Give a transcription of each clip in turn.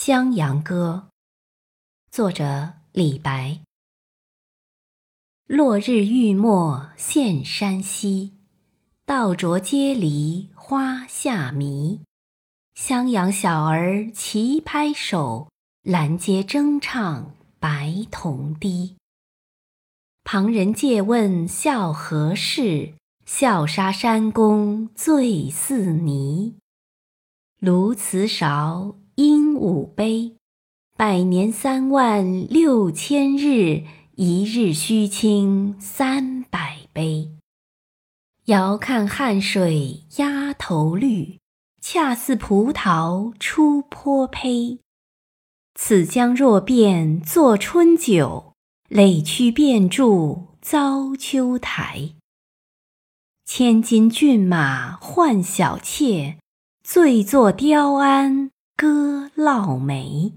襄阳歌，作者李白。落日欲没现山西，道着阶篱花下迷。襄阳小儿齐拍手，拦街争唱白铜笛。旁人借问笑何事？笑杀山公醉似泥。鸬鹚韶。五杯，百年三万六千日，一日须倾三百杯。遥看汉水鸭头绿，恰似葡萄出坡胚。此江若变作春酒，垒曲便著遭秋台。千金骏马换小妾，醉坐雕鞍。歌烙梅，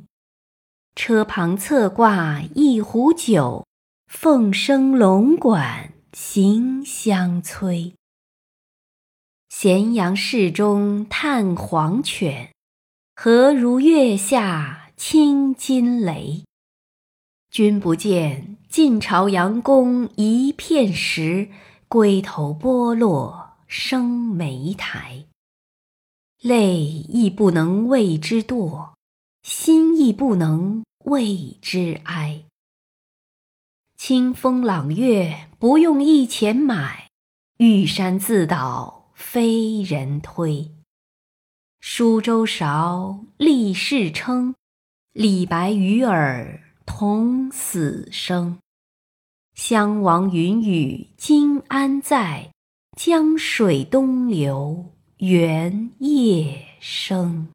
车旁侧挂一壶酒，凤声龙管行相催。咸阳市中探黄犬，何如月下清金雷？君不见，晋朝阳宫一片石，龟头剥落生莓苔。泪亦不能为之堕，心亦不能为之哀。清风朗月不用一钱买，玉山自倒非人推。舒州韶，立世称，李白与尔同死生。襄王云雨今安在？江水东流。猿夜声。